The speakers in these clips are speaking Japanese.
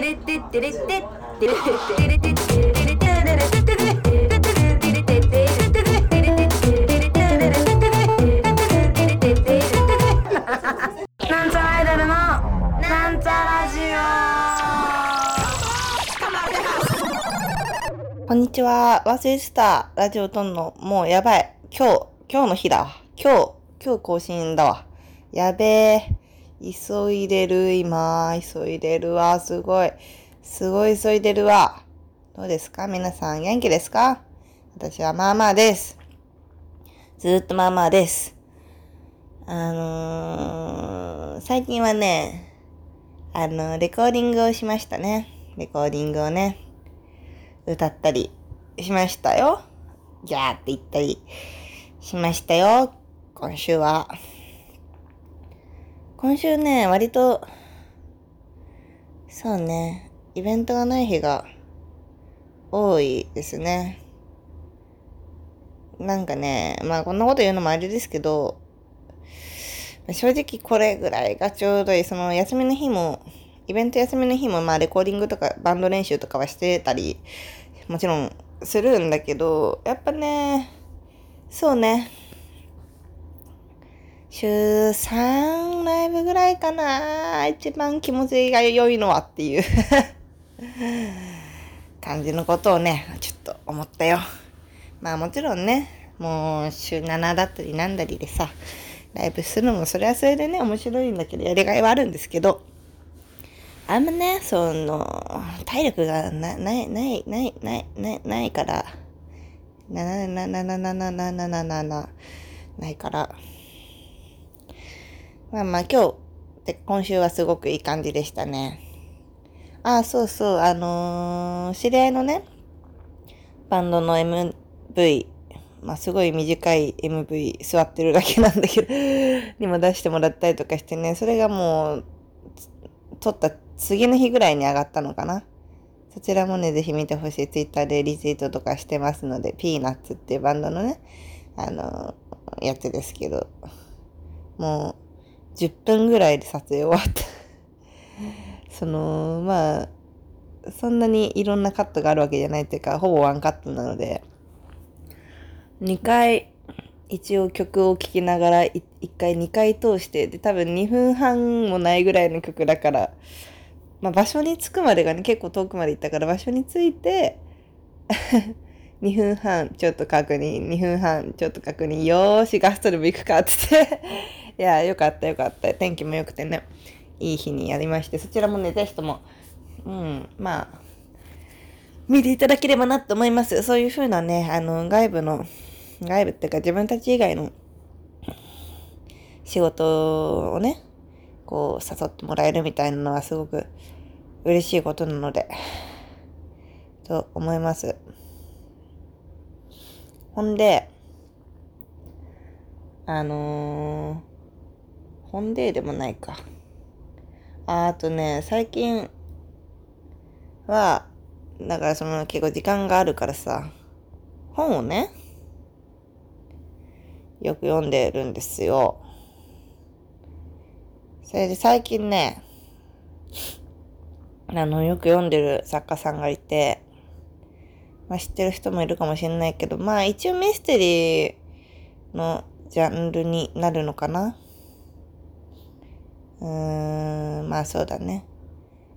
なんちゃらアイドルのなんちゃラジオこんにちは。忘れてた。ラジオ撮んの。もうやばい。今日、今日の日だわ。今日、今日更新だわ。やべえ。急いでる、今。急いでるわ。すごい。すごい急いでるわ。どうですか？皆さん元気ですか？私はまあまあです。ずっとまあまあです。あのー、最近はね、あの、レコーディングをしましたね。レコーディングをね、歌ったりしましたよ。ギャーって言ったりしましたよ。今週は。今週ね、割と、そうね、イベントがない日が多いですね。なんかね、まあこんなこと言うのもあれですけど、正直これぐらいがちょうどいい。その休みの日も、イベント休みの日もまあレコーディングとかバンド練習とかはしてたり、もちろんするんだけど、やっぱね、そうね、週3ライブぐらいかな。一番気持ちが良いのはっていう。感じのことをね、ちょっと思ったよ。まあもちろんね、もう週7だったりなんだりでさ、ライブするのもそれはそれでね、面白いんだけど、やりがいはあるんですけど、あんまね、その、体力がな、ない、ない、ない、ない、ない、ないから、な、な、な、な、な、な、な、な、な、な、な、な、ないから、まあまあ今日、で今週はすごくいい感じでしたね。ああ、そうそう、あのー、知り合いのね、バンドの MV まあすごい短い MV 座ってるだけなんだけどにも出してもらったりとかしてね、それがもう、撮った次の日ぐらいに上がったのかな。そちらもね、ぜひ見てほしい。Twitter でリツイートとかしてますので、ピーナッツっていうバンドのね、あの、やつですけど、もう、10分ぐらいで撮影終わった。その、まあ、そんなにいろんなカットがあるわけじゃないっていうか、ほぼワンカットなので、2回、一応曲を聴きながら、1回2回通して、で、多分2分半もないぐらいの曲だから、まあ場所に着くまでがね、結構遠くまで行ったから場所に着いて、2分半ちょっと確認、2分半ちょっと確認、よーし、ガストでも行くかって言っていや、よかったよかった。天気も良くてね、いい日にやりまして、そちらもね、ぜひとも、うん、まあ、見ていただければなと思います。そういう風なね、あの、外部の外部っていうか自分たち以外の仕事をね、こう誘ってもらえるみたいなのはすごく嬉しいことなので、と思います。ほんで、あのー、ほんででもないか。ああとね、最近は、だからその結構時間があるからさ、本をね、よく読んでるんですよ。それで最近ね、あの、よく読んでる作家さんがいて、まあ知ってる人もいるかもしれないけど、まあ一応ミステリーのジャンルになるのかなうん、まあそうだね。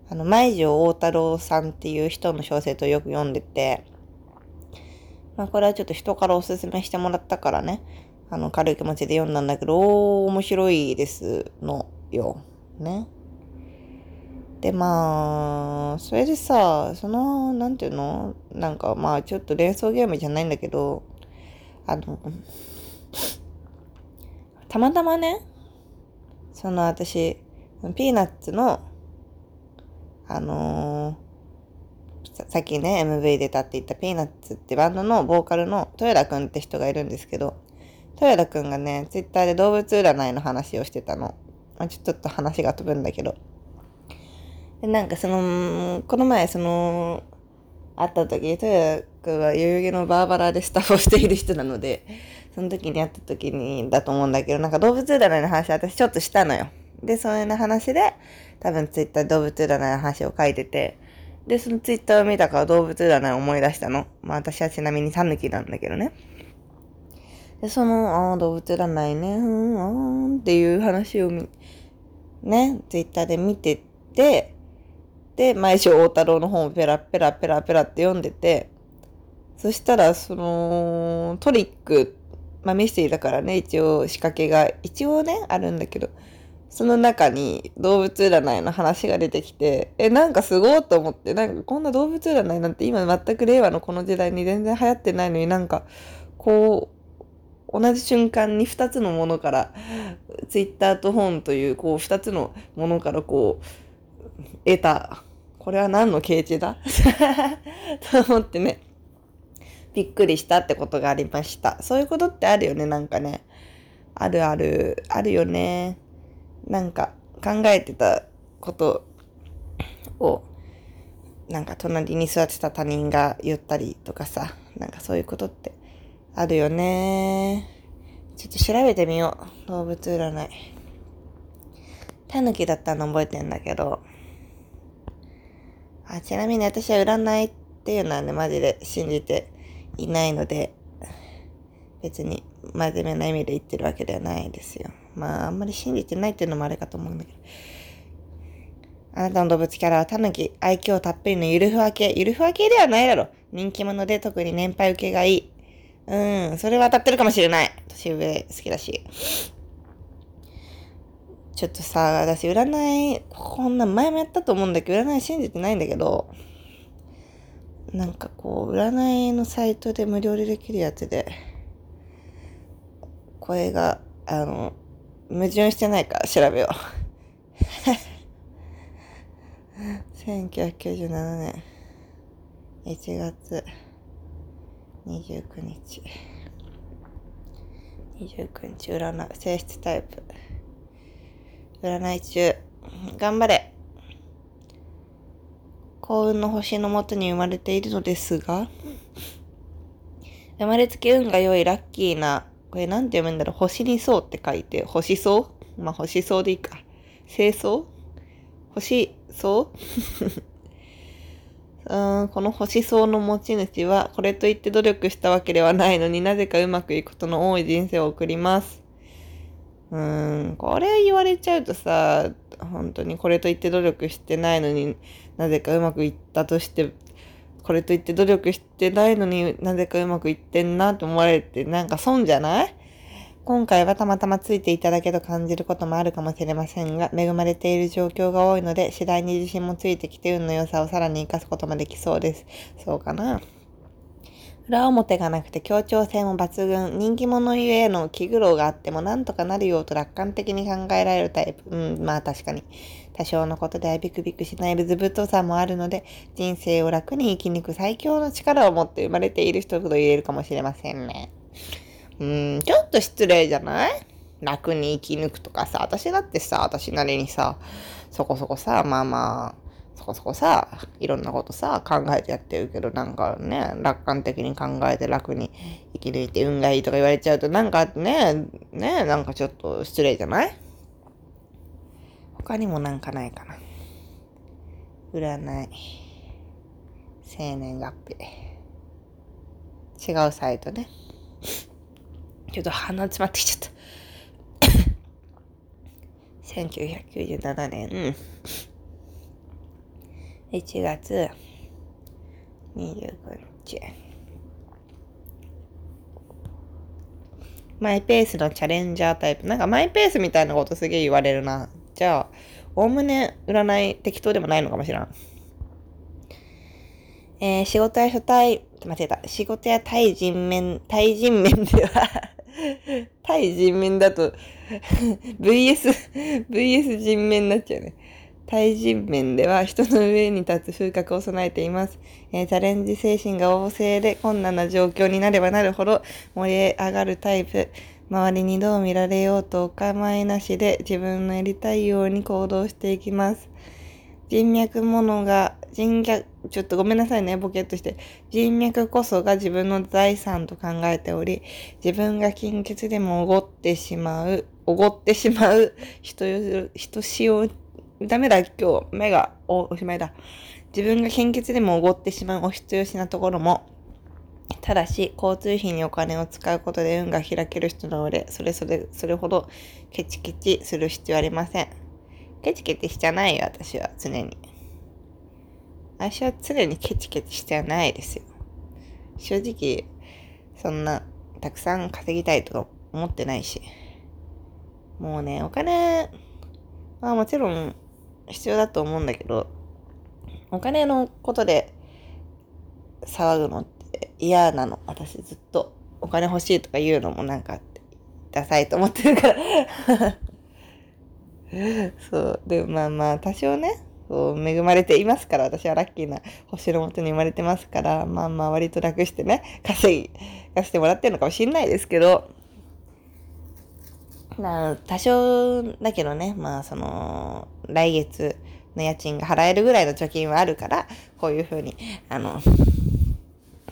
あの、舞城大太郎さんっていう人の小説をよく読んでて、まあこれはちょっと人からおすすめしてもらったからね、あの、軽い気持ちで読んだんだけど、おー、面白いですのよ。ね。で、まあ、それでさ、その、なんていうの？なんか、まあ、ちょっと連想ゲームじゃないんだけど、あの、たまたまね、その私、ピーナッツの、あのー、さっきね、MV 出たって言ったピーナッツってバンドのボーカルの豊田くんって人がいるんですけど、豊田くんがね、ツイッターで動物占いの話をしてたの。まあ、ちょっと話が飛ぶんだけど。でなんかその、この前その、会った時、豊田くんは代々木のバーバラでスタッフをしている人なので、その時に会った時にだと思うんだけど、なんか動物占いの話私ちょっとしたのよ。で、その話で、多分ツイッター動物占いの話を書いてて、で、そのツイッターを見たから動物占いを思い出したの。まあ私はちなみにタヌキなんだけどね。で、その、ああ、動物占いね、うん、うんっていう話をね、ツイッターで見てて、で、毎週大太郎の本をペラペラペラペラって読んでて、そしたら、その、トリック、まあミステリーだからね、一応仕掛けが、一応ね、あるんだけど、その中に動物占いの話が出てきて、え、なんかすごいと思って、なんかこんな動物占いなんて今全く令和のこの時代に全然流行ってないのになんか、こう、同じ瞬間に2つのものから、ツイッターと本という、こう2つのものからこう、得た、これは何の形値だ？と思ってね、びっくりしたってことがありました。そういうことってあるよね、なんかね。あるある、あるよね。なんか考えてたことを、なんか隣に座ってた他人が言ったりとかさ、なんかそういうことってあるよね。ちょっと調べてみよう。動物占い。タヌキだったの覚えてんだけど、あ、ちなみに私は占いっていうのはね、マジで信じていないので、別に真面目な意味で言ってるわけではないですよ。まあ、あんまり信じてないっていうのもあれかと思うんだけど。あなたの動物キャラはタヌキ、愛嬌たっぷりのゆるふわ系。ゆるふわ系ではないだろ。人気者で特に年配受けがいい。うん、それは当たってるかもしれない。年上好きだし。ちょっとさ、私占い、こんな前もやったと思うんだけど、占い信じてないんだけど、なんかこう、占いのサイトで無料でできるやつで、声が、あの、矛盾してないか調べよう。1997年1月29日。29日占い、性質タイプ。占い中。頑張れ。幸運の星のもとに生まれているのですが、生まれつき運が良いラッキーなこれなんて読むんだろう星にそうって書いて、星そう？まあ、星そうでいいか。清掃星そう？うん、この星そうの持ち主は、これといって努力したわけではないのになぜかうまくいくことの多い人生を送ります。うーん、これ言われちゃうとさ、本当にこれといって努力してないのになぜかうまくいったとしてこれといって努力してないのになぜかうまくいってんなと思われてなんか損じゃない？今回はたまたまついていただけと感じることもあるかもしれませんが、恵まれている状況が多いので、次第に自信もついてきて運の良さをさらに活かすこともできそうです。そうかな？裏表がなくて協調性も抜群、人気者ゆえの気苦労があっても何とかなるようと楽観的に考えられるタイプ。うん、まあ確かに。多少のことではビクビクしないずぶとさもあるので、人生を楽に生き抜く最強の力を持って生まれている人ほど言えるかもしれませんね。うん、ちょっと失礼じゃない？楽に生き抜くとかさ、私だってさ、私なりにさ、そこそこさ、まあまあ、そこそこさ、いろんなことさ、考えてやってるけど、なんかね、楽観的に考えて楽に生き抜いて運がいいとか言われちゃうと、なんかね、ね、なんかちょっと失礼じゃない？他にもなんかないかな。占い。生年月日。違うサイトね。ちょっと鼻詰まってきちゃった。1997年。うん1月29日。マイペースのチャレンジャータイプ。なんかマイペースみたいなことすげえ言われるな。じゃあ、おおむね占い適当でもないのかもしれん。えー、仕事や初対、間違えた。仕事や対人面、対人面では対人面だと VS、VS 人面になっちゃうね。対人面では人の上に立つ風格を備えています。えー、チャレンジ精神が旺盛で困難な状況になればなるほど盛り上がるタイプ。周りにどう見られようとお構いなしで自分のやりたいように行動していきます。人脈ものが、人脈、ちょっとごめんなさいね、ボケっとして。人脈こそが自分の財産と考えており、自分が金欠でもおごってしまうおごってしまう人よ、人しお、ダメだ、今日、目がお、しまいだ。自分が献血でもおごってしまうお人よしなところも、ただし、交通費にお金を使うことで運が開ける人なの俺、それそれ、それほどケチケチする必要ありません。ケチケチしちゃないよ、私は、常に。私は常にケチケチしてはないですよ。正直、そんな、たくさん稼ぎたいとか思ってないし。もうね、お金はもちろん必要だと思うんだけど、お金のことで騒ぐのって嫌なの。私ずっとお金欲しいとか言うのもなんかダサいと思ってるから そう。で、まあまあ、多少ね、そう恵まれていますから、私はラッキーな星のもとに生まれてますから、まあまあ割と楽してね、稼ぎ、がしてもらってるのかもしんないですけど、な多少だけどね、まあその、来月の家賃が払えるぐらいの貯金はあるから、こういうふうに、あの、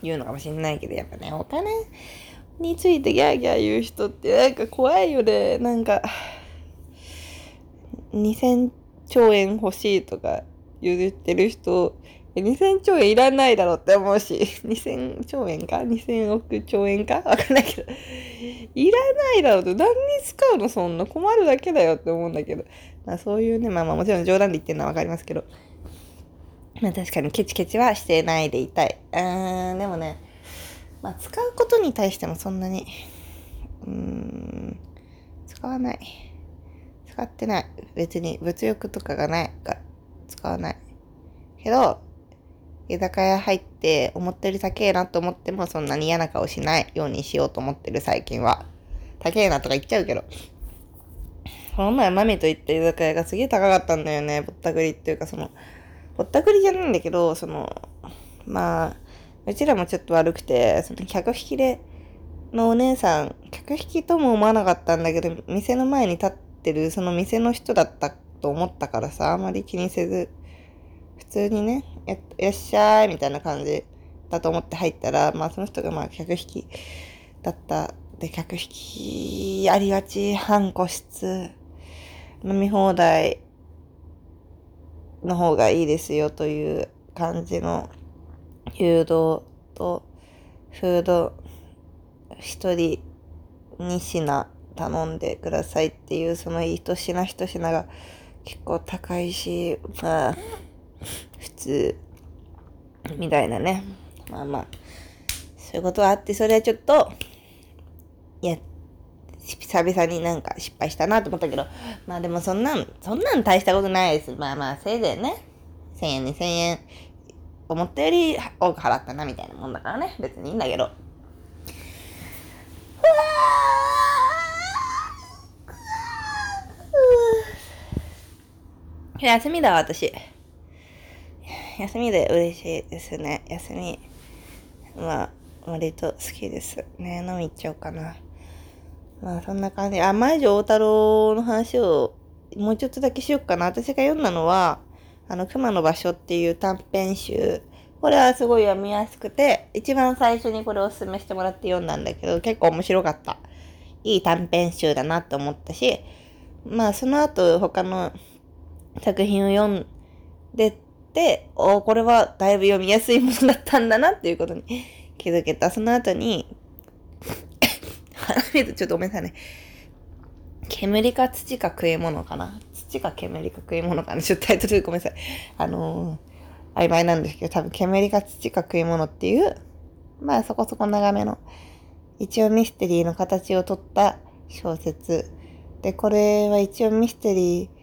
言うのかもしんないけど、やっぱね、お金についてギャーギャー言う人ってなんか怖いよね。なんか、2000兆円欲しいとか言ってる人、2000兆円いらないだろうって思うし、2000兆円か ?2000 億兆円か？わかんないけど、いらないだろうって、何に使うのそんな？困るだけだよって思うんだけど、まあそういうね、まあまあもちろん冗談で言ってるのはわかりますけど、まあ確かにケチケチはしてないでいたい。うーん、でもね、まあ使うことに対してもそんなに、うーん、使わない。使ってない。別に物欲とかがないから使わない。けど、居酒屋入って思ったより高えなと思ってもそんなに嫌な顔しないようにしようと思ってる最近は。高えなとか言っちゃうけど。この前マミと行った居酒屋がすげえ高かったんだよね。ぼったくりっていうかその、ぼったくりじゃないんだけど、その、まあ、うちらもちょっと悪くて、その客引きで、のお姉さん、客引きとも思わなかったんだけど、店の前に立ってるその店の人だったと思ったからさ、あまり気にせず、普通にね、や、いらっしゃい、みたいな感じだと思って入ったら、まあその人がまあ客引きだった。で、客引きありがち、半個室、飲み放題の方がいいですよという感じの誘導と、フード一人2品頼んでくださいっていうその一品一品が結構高いし、まあ、普通、みたいなね。まあまあ、そういうことはあって、それはちょっと、いや、久々になんか失敗したなと思ったけど、まあでもそんなん、そんなん大したことないです。まあまあ、せいぜいね、1000円、2000円、思ったより多く払ったなみたいなもんだからね。別にいいんだけど。休みだ、私。休みで嬉しいですね。休み。まあ、割と好きです。ね、飲み行っちゃおうかな。まあ、そんな感じ。あ、前城大太郎の話をもうちょっとだけしよっかな。私が読んだのは、あの、熊の場所っていう短編集。これはすごい読みやすくて、一番最初にこれをお勧めしてもらって読んだんだけど、結構面白かった。いい短編集だなって思ったし、まあ、その後他の作品を読んでて、おこれはだいぶ読みやすいものだったんだなっていうことに 気づけた。その後に、鼻水ちょっとごめんなさいね。煙か土か食い物かな土か煙か食い物かなちょっとタイトルごめんなさい。あのー、曖昧なんですけど、多分煙か土か食い物っていう、まあそこそこ長めの、一応ミステリーの形をとった小説。で、これは一応ミステリー、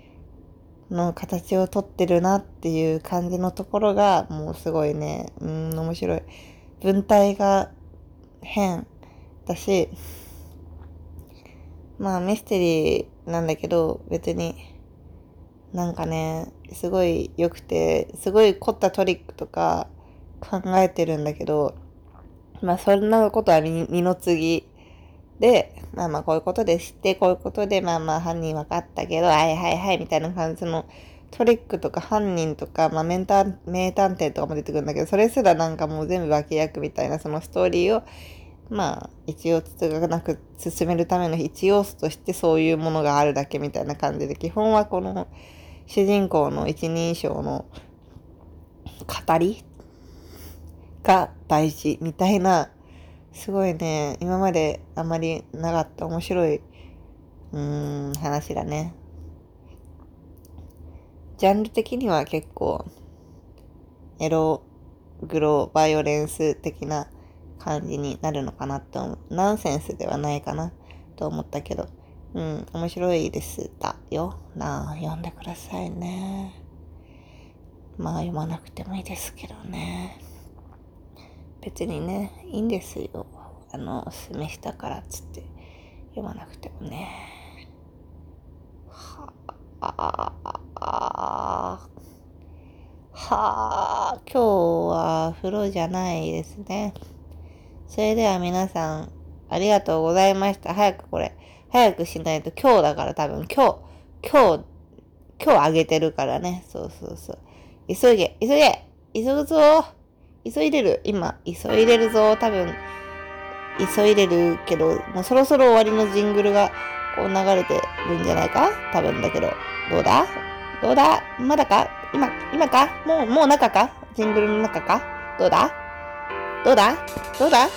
の形をとってるなっていう感じのところが、もうすごいね、うん、面白い。文体が変だし、まあミステリーなんだけど、別に、なんかね、すごい良くて、すごい凝ったトリックとか考えてるんだけど、まあそんなことは二の次で、まあまあこういうことで知って、こういうことでまあまあ犯人分かったけど、はいはいはいみたいな感じのトリックとか犯人とか、まあメンタ名探偵とかも出てくるんだけど、それすらなんかもう全部脇役みたいなそのストーリーをまあ、一応つつがなく進めるための一要素としてそういうものがあるだけみたいな感じで、基本はこの主人公の一人称の語りが大事みたいな、すごいね、今まであまりなかった面白い、うん、話だね。ジャンル的には結構、エロ、グロ、バイオレンス的な感じになるのかなって思う。ナンセンスではないかなと思ったけど、うん、面白いですだよ。なあ、読んでくださいね。まあ読まなくてもいいですけどね。別にね、いいんですよ。あの、おすすめしたからっつって読まなくてもね。はあ、はあ、今日は風呂じゃないですね。それでは皆さん、ありがとうございました。早くこれ、早くしないと今日だから多分今日、今日、今日あげてるからね。そうそうそう。急げ、急げ、急ぐぞ急いでる。今、急いでるぞ。多分、急いでるけど、もうそろそろ終わりのジングルがこう流れてるんじゃないか？多分だけど。どうだ？どうだ？まだか？今、今か？もう、もう中か？ジングルの中か？どうだ？どうだ？どうだ？